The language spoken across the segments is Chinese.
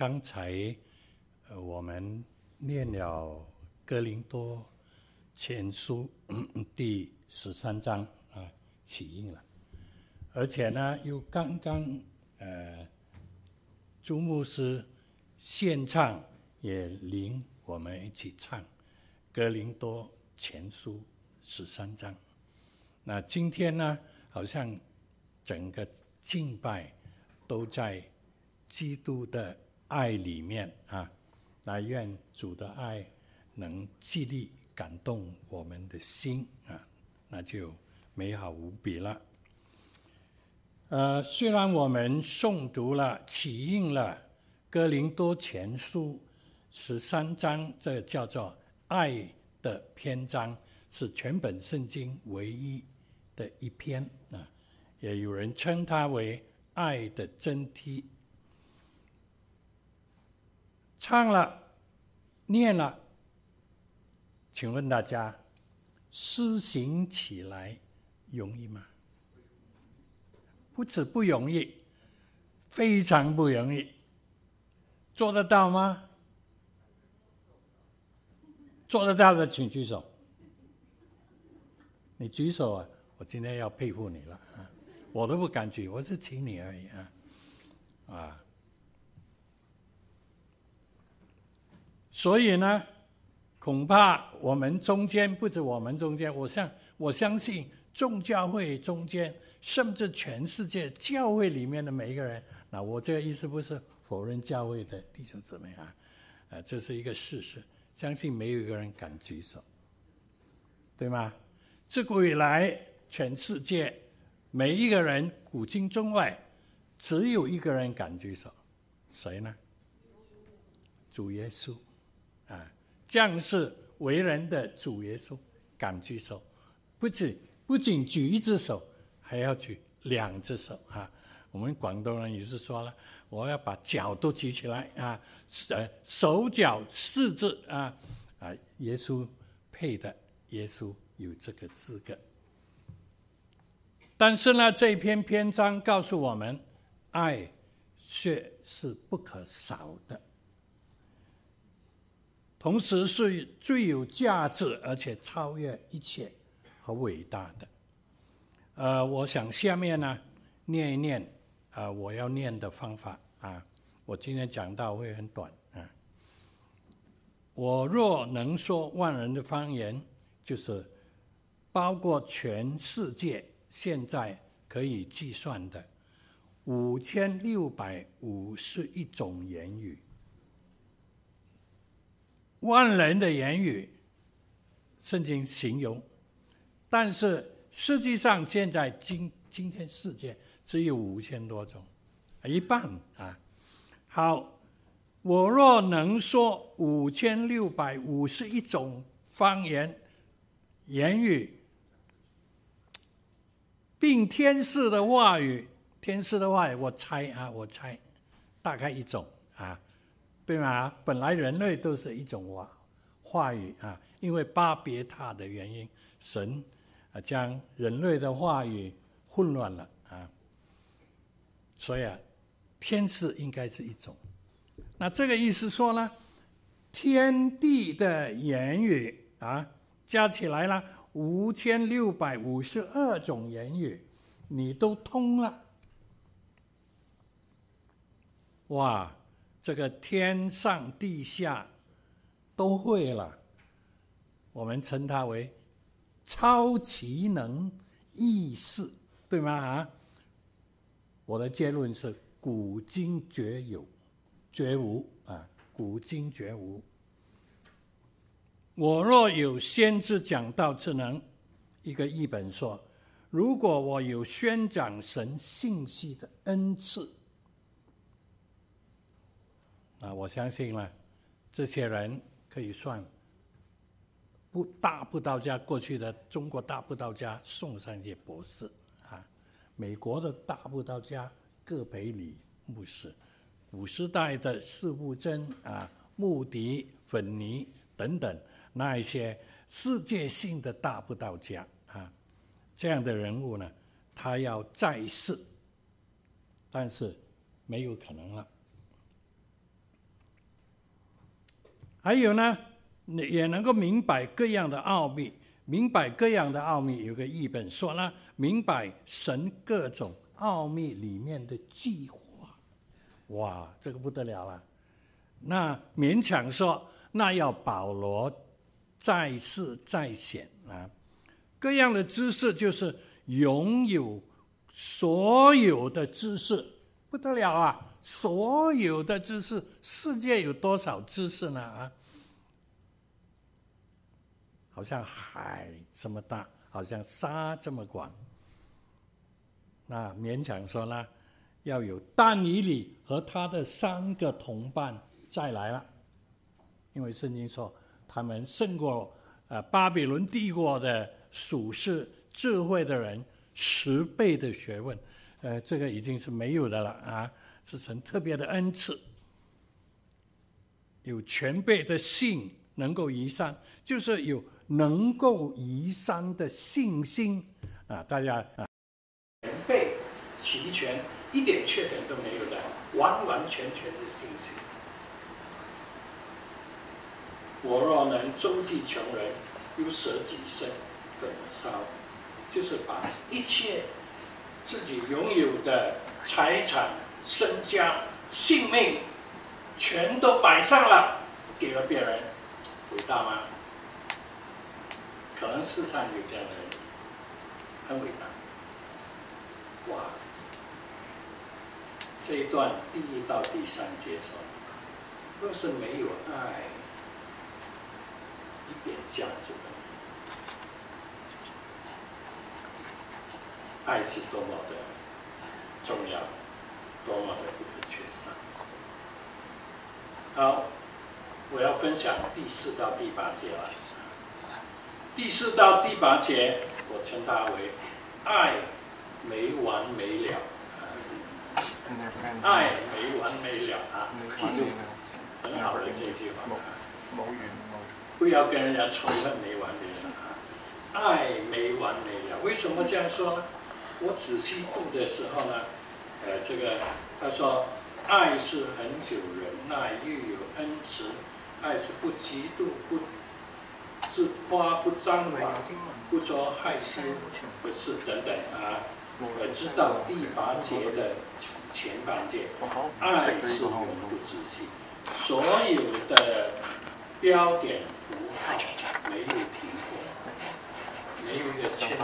刚才呃我们念了哥林多前书 第十三章啊，起印了，而且呢又刚刚呃朱牧师献唱也领我们一起唱哥林多前书十三章。那今天呢，好像整个敬拜都在。基督的爱里面啊，那愿主的爱能激励感动我们的心啊，那就美好无比了。呃，虽然我们诵读了、启印了《哥林多前书》十三章，这叫做爱的篇章，是全本圣经唯一的一篇啊，也有人称它为爱的真谛。唱了，念了，请问大家，施行起来容易吗？不止不容易，非常不容易。做得到吗？做得到的请举手。你举手啊，我今天要佩服你了啊！我都不敢举，我是请你而已啊，啊。所以呢，恐怕我们中间不止我们中间，我相我相信众教会中间，甚至全世界教会里面的每一个人，那我这个意思不是否认教会的弟兄姊妹啊，呃，这是一个事实，相信没有一个人敢举手，对吗？自古以来，全世界每一个人古今中外，只有一个人敢举手，谁呢？主耶稣。啊，将士为人的主耶稣敢举手，不仅不仅举一只手，还要举两只手啊！我们广东人也是说了，我要把脚都举起来啊，呃，手脚四肢啊啊！耶稣配的，耶稣有这个资格。但是呢，这篇篇章告诉我们，爱却是不可少的。同时是最有价值，而且超越一切和伟大的。呃，我想下面呢，念一念、呃，我要念的方法啊。我今天讲到会很短啊。我若能说万人的方言，就是包括全世界现在可以计算的五千六百五十一种言语。万人的言语，圣经形容，但是实际上现在今今天世界只有五千多种，一半啊。好，我若能说五千六百五十一种方言言语，并天使的话语，天使的话语，我猜啊，我猜大概一种啊。对吗？本来人类都是一种话话语啊，因为巴别塔的原因，神啊将人类的话语混乱了啊，所以啊，天使应该是一种。那这个意思说呢，天地的言语啊，加起来了五千六百五十二种言语，你都通了，哇！这个天上地下都会了，我们称它为超奇能异士，对吗？啊，我的结论是古今绝有，绝无啊，古今绝无。我若有先知讲道之能，一个译本说，如果我有宣讲神信息的恩赐。啊，我相信呢，这些人可以算不大布道家过去的中国大布道家宋三杰博士啊，美国的大布道家葛培理牧师，古时代的司布真啊、穆迪、粉尼等等那一些世界性的大布道家啊，这样的人物呢，他要再世，但是没有可能了。还有呢，也能够明白各样的奥秘。明白各样的奥秘，有个译本说呢，明白神各种奥秘里面的计划。哇，这个不得了了。那勉强说，那要保罗在世在显啊，各样的知识就是拥有所有的知识，不得了啊！所有的知识，世界有多少知识呢？啊，好像海这么大，好像沙这么广。那勉强说呢，要有但以理和他的三个同伴再来了，因为圣经说他们胜过呃巴比伦帝国的属世智慧的人十倍的学问，呃，这个已经是没有的了啊。是神特别的恩赐，有全备的信能够移山，就是有能够移山的信心啊！大家啊，全备齐全，一点缺点都没有的，完完全全的信心。我若能周济穷人，又舍己身焚烧，就是把一切自己拥有的财产。身家性命全都摆上了，给了别人，伟大吗？可能世上有这样的人，很伟大。哇！这一段第一到第三节说，若是没有爱，一点价值都没有。爱是多么的重要。多么的不可缺少！好，我要分享第四到第八节了。第四到第八节，我称它为“爱没完没了”。爱没完没了啊！记住，很好的这句话。不要跟人家仇恨没完没了啊！爱没完没了，为什么这样说呢？我仔细读的时候呢？呃，这个他说，爱是恒久忍耐，又有恩慈；爱是不嫉妒，不自夸，不张狂，不作害羞，不是等等啊。我知道第八节的前半节，爱是永不止息，所有的标点符号没有停过，没有一个圈圈，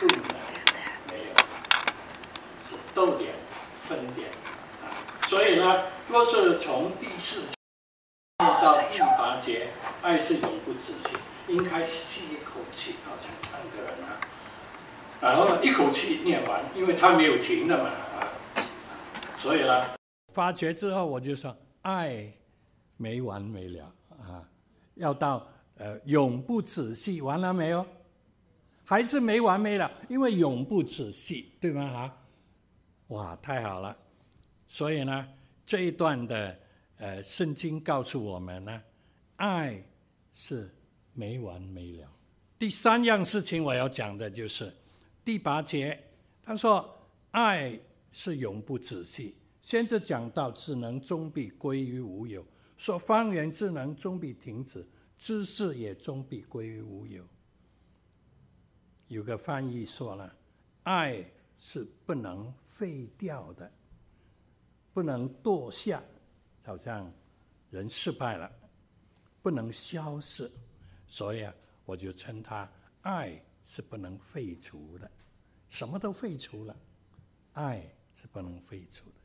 对。逗点、分点啊，所以呢，若是从第四节到第八节，爱是永不止息，应该吸一口气，好像唱歌人啊，然后呢，一口气念完，因为他没有停的嘛啊，所以呢，发觉之后我就说，爱没完没了啊，要到呃永不止息，完了没有？还是没完没了，因为永不止息，对吗？啊？哇，太好了！所以呢，这一段的呃圣经告诉我们呢，爱是没完没了。第三样事情我要讲的就是第八节，他说爱是永不止息。先是讲到智能终必归于无有，说方圆智能终必停止，知识也终必归于无有。有个翻译说了，爱。是不能废掉的，不能堕下，好像人失败了，不能消失，所以啊，我就称它爱是不能废除的，什么都废除了，爱是不能废除的。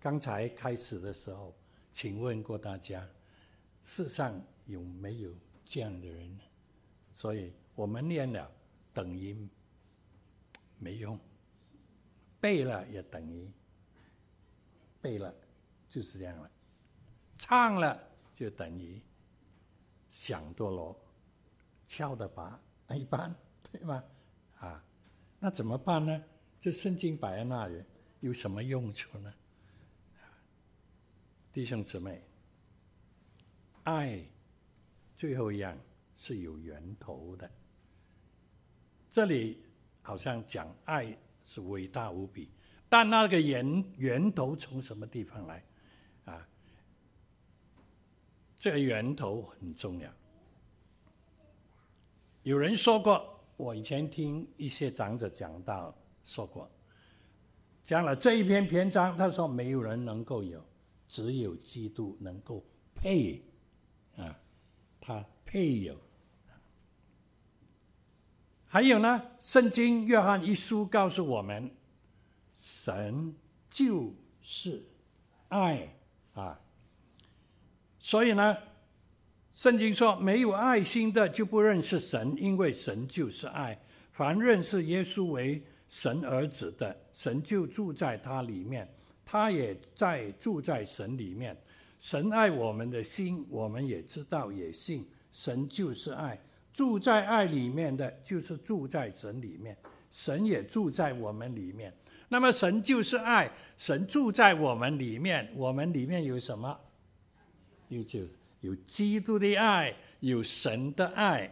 刚才开始的时候，请问过大家，世上有没有这样的人呢？所以我们念了等于。没用，背了也等于背了，就是这样了。唱了就等于响多了，敲的鈸一般，对吗？啊，那怎么办呢？这圣经摆在那里有什么用处呢？弟兄姊妹，爱最后一样是有源头的，这里。好像讲爱是伟大无比，但那个源源头从什么地方来？啊，这个源头很重要。有人说过，我以前听一些长者讲到说过，讲了这一篇篇章，他说没有人能够有，只有基督能够配，啊，他配有。还有呢，圣经约翰一书告诉我们，神就是爱啊，所以呢。圣经说：“没有爱心的就不认识神，因为神就是爱。凡认识耶稣为神儿子的，神就住在他里面，他也在住在神里面。神爱我们的心，我们也知道也信。神就是爱，住在爱里面的就是住在神里面，神也住在我们里面。那么神就是爱，神住在我们里面，我们里面有什么？有就。”有基督的爱，有神的爱，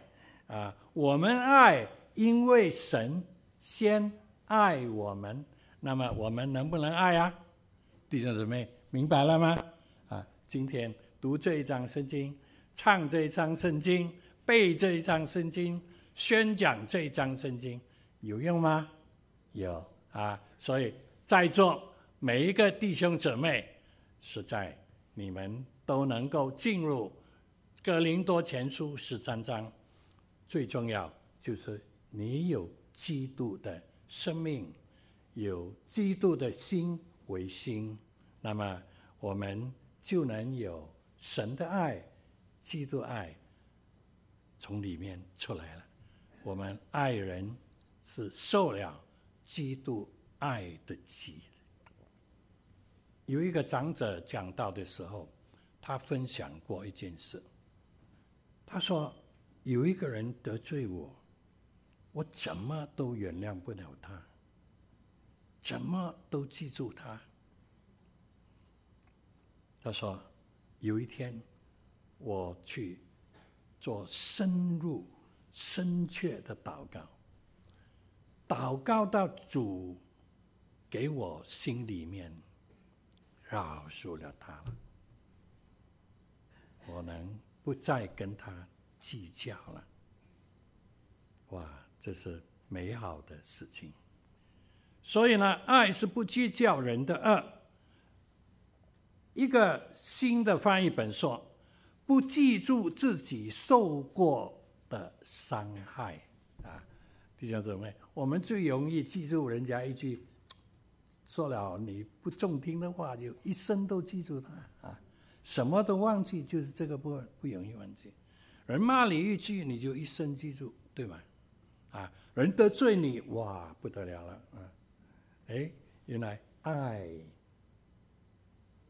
啊，我们爱，因为神先爱我们。那么我们能不能爱啊？弟兄姊妹，明白了吗？啊，今天读这一章圣经，唱这一章圣经，背这一章圣经，宣讲这一章圣经，有用吗？有啊。所以在座每一个弟兄姊妹，实在你们。都能够进入哥林多前书十三章，最重要就是你有基督的生命，有基督的心为心，那么我们就能有神的爱、基督爱从里面出来了。我们爱人是受了基督爱的洗。有一个长者讲到的时候。他分享过一件事，他说有一个人得罪我，我怎么都原谅不了他，怎么都记住他。他说有一天我去做深入深切的祷告，祷告到主给我心里面饶恕了他了。我能不再跟他计较了，哇，这是美好的事情。所以呢，爱是不计较人的恶。一个新的翻译本说，不记住自己受过的伤害啊，弟兄姊妹，我们最容易记住人家一句说了你不中听的话，就一生都记住他啊。什么都忘记，就是这个不不容易忘记。人骂你一句，你就一生记住，对吗？啊，人得罪你，哇，不得了了啊！哎，原来爱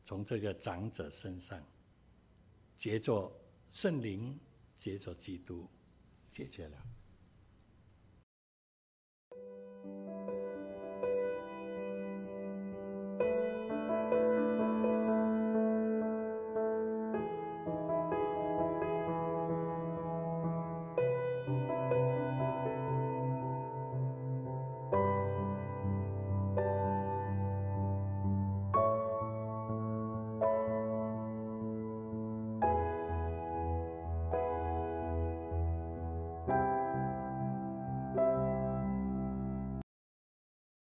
从这个长者身上，借着圣灵，借着基督，解决了。